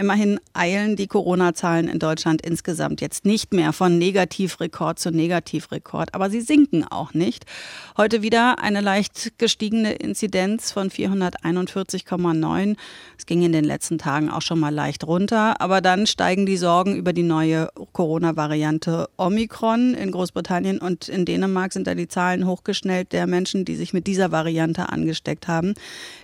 Immerhin eilen die Corona-Zahlen in Deutschland insgesamt jetzt nicht mehr von Negativrekord zu Negativrekord, aber sie sinken auch nicht. Heute wieder eine leicht gestiegene Inzidenz von 441,9. Es ging in den letzten Tagen auch schon mal leicht runter, aber dann steigen die Sorgen über die neue Corona-Variante Omikron. In Großbritannien und in Dänemark sind da die Zahlen hochgeschnellt der Menschen, die sich mit dieser Variante angesteckt haben.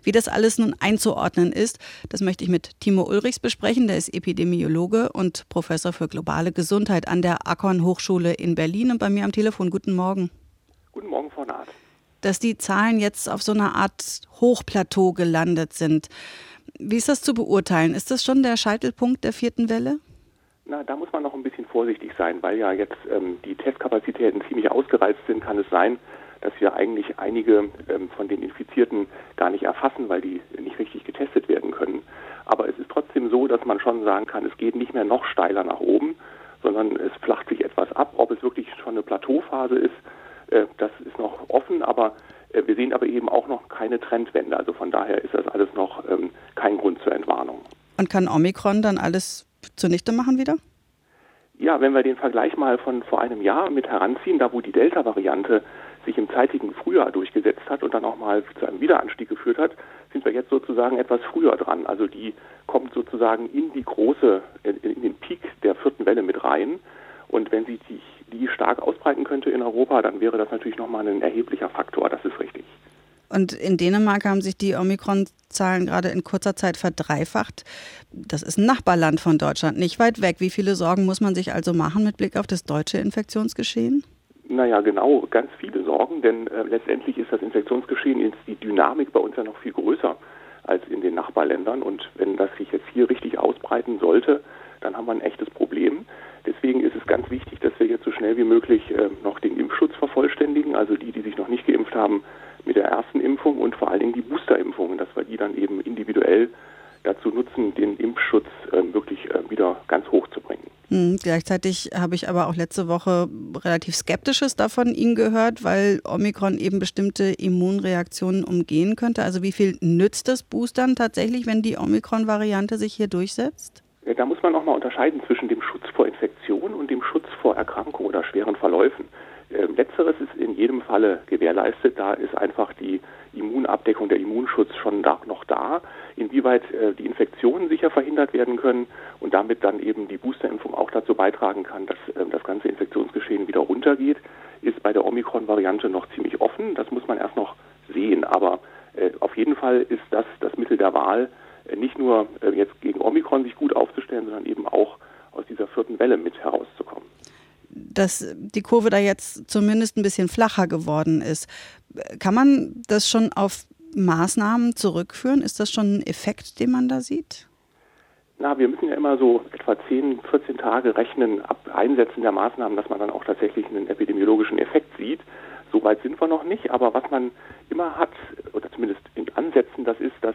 Wie das alles nun einzuordnen ist, das möchte ich mit Timo Ulrichs besprechen sprechen. Der ist Epidemiologe und Professor für globale Gesundheit an der Akon Hochschule in Berlin und bei mir am Telefon. Guten Morgen. Guten Morgen, Frau Naht. Dass die Zahlen jetzt auf so einer Art Hochplateau gelandet sind. Wie ist das zu beurteilen? Ist das schon der Scheitelpunkt der vierten Welle? Na, da muss man noch ein bisschen vorsichtig sein, weil ja jetzt ähm, die Testkapazitäten ziemlich ausgereizt sind, kann es sein, dass wir eigentlich einige ähm, von den Infizierten gar nicht erfassen, weil die nicht richtig getestet werden können. Aber es ist trotzdem so, dass man schon sagen kann, es geht nicht mehr noch steiler nach oben, sondern es flacht sich etwas ab. Ob es wirklich schon eine Plateauphase ist, äh, das ist noch offen, aber äh, wir sehen aber eben auch noch keine Trendwende. Also von daher ist das alles noch ähm, kein Grund zur Entwarnung. Und kann Omikron dann alles zunichte machen wieder? Ja, wenn wir den Vergleich mal von vor einem Jahr mit heranziehen, da wo die Delta-Variante sich im zeitigen Frühjahr durchgesetzt hat und dann auch mal zu einem Wiederanstieg geführt hat, sind wir jetzt sozusagen etwas früher dran. Also die kommt sozusagen in die große, in den Peak der vierten Welle mit rein. Und wenn sie sich die stark ausbreiten könnte in Europa, dann wäre das natürlich nochmal ein erheblicher Faktor. Das ist richtig. Und in Dänemark haben sich die Omikron-Zahlen gerade in kurzer Zeit verdreifacht. Das ist ein Nachbarland von Deutschland, nicht weit weg. Wie viele Sorgen muss man sich also machen mit Blick auf das deutsche Infektionsgeschehen? Naja, genau, ganz viele Sorgen, denn äh, letztendlich ist das Infektionsgeschehen, ist die Dynamik bei uns ja noch viel größer als in den Nachbarländern. Und wenn das sich jetzt hier richtig ausbreiten sollte, dann haben wir ein echtes Problem. Deswegen ist es ganz wichtig, dass wir jetzt so schnell wie möglich äh, noch den Impfschutz vervollständigen, also die, die sich noch nicht geimpft haben, mit der Impfung und vor allen Dingen die Boosterimpfungen, dass wir die dann eben individuell dazu nutzen, den Impfschutz äh, wirklich äh, wieder ganz hoch zu bringen. Mhm, gleichzeitig habe ich aber auch letzte Woche relativ Skeptisches davon Ihnen gehört, weil Omikron eben bestimmte Immunreaktionen umgehen könnte. Also wie viel nützt das Boostern tatsächlich, wenn die Omikron-Variante sich hier durchsetzt? Da muss man nochmal unterscheiden zwischen dem Schutz vor Infektion und dem Schutz vor Erkrankung oder schweren Verläufen. Ähm, letzteres ist in jedem Falle gewährleistet. Da ist einfach die Immunabdeckung, der Immunschutz schon da, noch da. Inwieweit äh, die Infektionen sicher verhindert werden können und damit dann eben die Boosterimpfung auch dazu beitragen kann, dass äh, das ganze Infektionsgeschehen wieder runtergeht, ist bei der Omikron-Variante noch ziemlich offen. Das muss man erst noch sehen. Aber äh, auf jeden Fall ist das das Mittel der Wahl, äh, nicht nur äh, jetzt gegen Omikron sich gut aufzustellen, sondern eben auch aus dieser vierten Welle mit herauszukommen dass die Kurve da jetzt zumindest ein bisschen flacher geworden ist. Kann man das schon auf Maßnahmen zurückführen? Ist das schon ein Effekt, den man da sieht? Na, wir müssen ja immer so etwa 10, 14 Tage rechnen ab Einsetzen der Maßnahmen, dass man dann auch tatsächlich einen epidemiologischen Effekt sieht. So weit sind wir noch nicht, aber was man immer hat, oder zumindest in Ansätzen, das ist, dass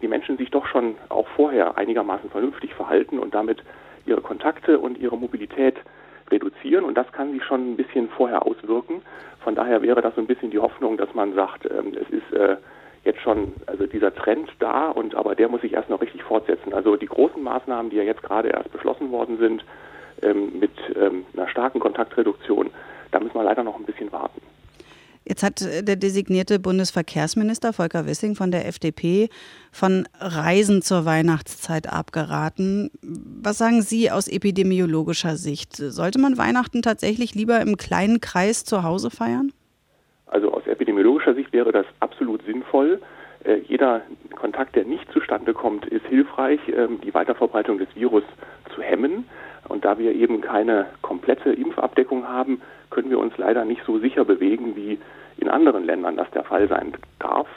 die Menschen sich doch schon auch vorher einigermaßen vernünftig verhalten und damit ihre Kontakte und ihre Mobilität reduzieren und das kann sich schon ein bisschen vorher auswirken. Von daher wäre das so ein bisschen die Hoffnung, dass man sagt, ähm, es ist äh, jetzt schon also dieser Trend da und aber der muss sich erst noch richtig fortsetzen. Also die großen Maßnahmen, die ja jetzt gerade erst beschlossen worden sind, ähm, mit ähm, einer starken Kontaktreduktion, da müssen wir leider noch ein bisschen warten. Jetzt hat äh, der designierte Bundesverkehrsminister Volker Wissing von der FDP von Reisen zur Weihnachtszeit abgeraten. Was sagen Sie aus epidemiologischer Sicht? Sollte man Weihnachten tatsächlich lieber im kleinen Kreis zu Hause feiern? Also aus epidemiologischer Sicht wäre das absolut sinnvoll. Äh, jeder Kontakt, der nicht zustande kommt, ist hilfreich, ähm, die Weiterverbreitung des Virus zu hemmen. Und da wir eben keine komplette Impfabdeckung haben, können wir uns leider nicht so sicher bewegen, wie in anderen Ländern das der Fall sein darf.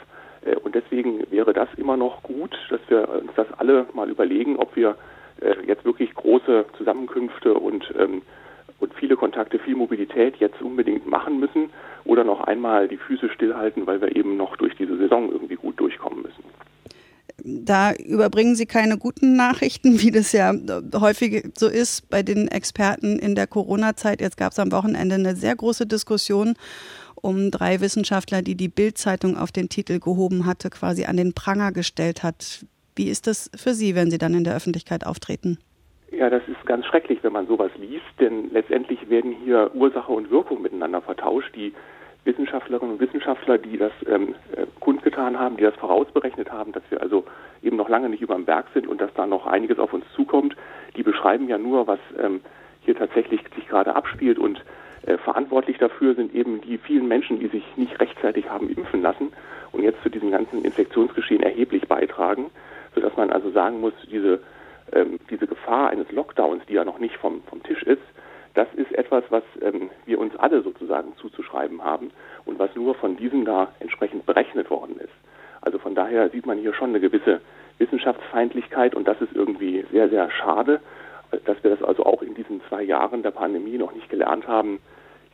Äh, und deswegen wäre das immer noch gut, dass wir uns das alle mal überlegen, ob wir äh, jetzt wirklich große Zusammenkünfte und, ähm, und viele Kontakte, viel Mobilität jetzt unbedingt machen müssen oder noch einmal die Füße stillhalten, weil wir eben noch durch diese Saison irgendwie gut durchkommen müssen. Da überbringen Sie keine guten Nachrichten, wie das ja häufig so ist bei den Experten in der Corona-Zeit. Jetzt gab es am Wochenende eine sehr große Diskussion um drei Wissenschaftler, die die Bild-Zeitung auf den Titel gehoben hatte, quasi an den Pranger gestellt hat. Wie ist das für Sie, wenn Sie dann in der Öffentlichkeit auftreten? Ja, das ist ganz schrecklich, wenn man sowas liest, denn letztendlich werden hier Ursache und Wirkung miteinander vertauscht. Die Wissenschaftlerinnen und Wissenschaftler, die das ähm, kundgetan haben, die das vorausberechnet haben, dass wir also eben noch lange nicht über dem Berg sind und dass da noch einiges auf uns zukommt, die beschreiben ja nur, was ähm, hier tatsächlich sich gerade abspielt und äh, verantwortlich dafür sind eben die vielen Menschen, die sich nicht rechtzeitig haben impfen lassen und jetzt zu diesem ganzen Infektionsgeschehen erheblich beitragen, sodass man also sagen muss, diese, ähm, diese Gefahr eines Lockdowns, die ja noch nicht vom, vom Tisch ist, das ist etwas, was ähm, wir uns alle sozusagen zuzuschreiben haben und was nur von diesem da entsprechend berechnet worden ist. Also von daher sieht man hier schon eine gewisse Wissenschaftsfeindlichkeit und das ist irgendwie sehr, sehr schade, dass wir das also auch in diesen zwei Jahren der Pandemie noch nicht gelernt haben,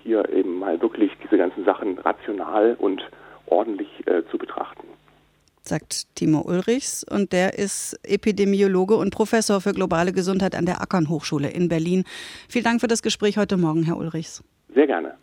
hier eben mal wirklich diese ganzen Sachen rational und ordentlich äh, zu betrachten. Sagt Timo Ulrichs und der ist Epidemiologe und Professor für globale Gesundheit an der Ackern Hochschule in Berlin. Vielen Dank für das Gespräch heute Morgen, Herr Ulrichs. Sehr gerne.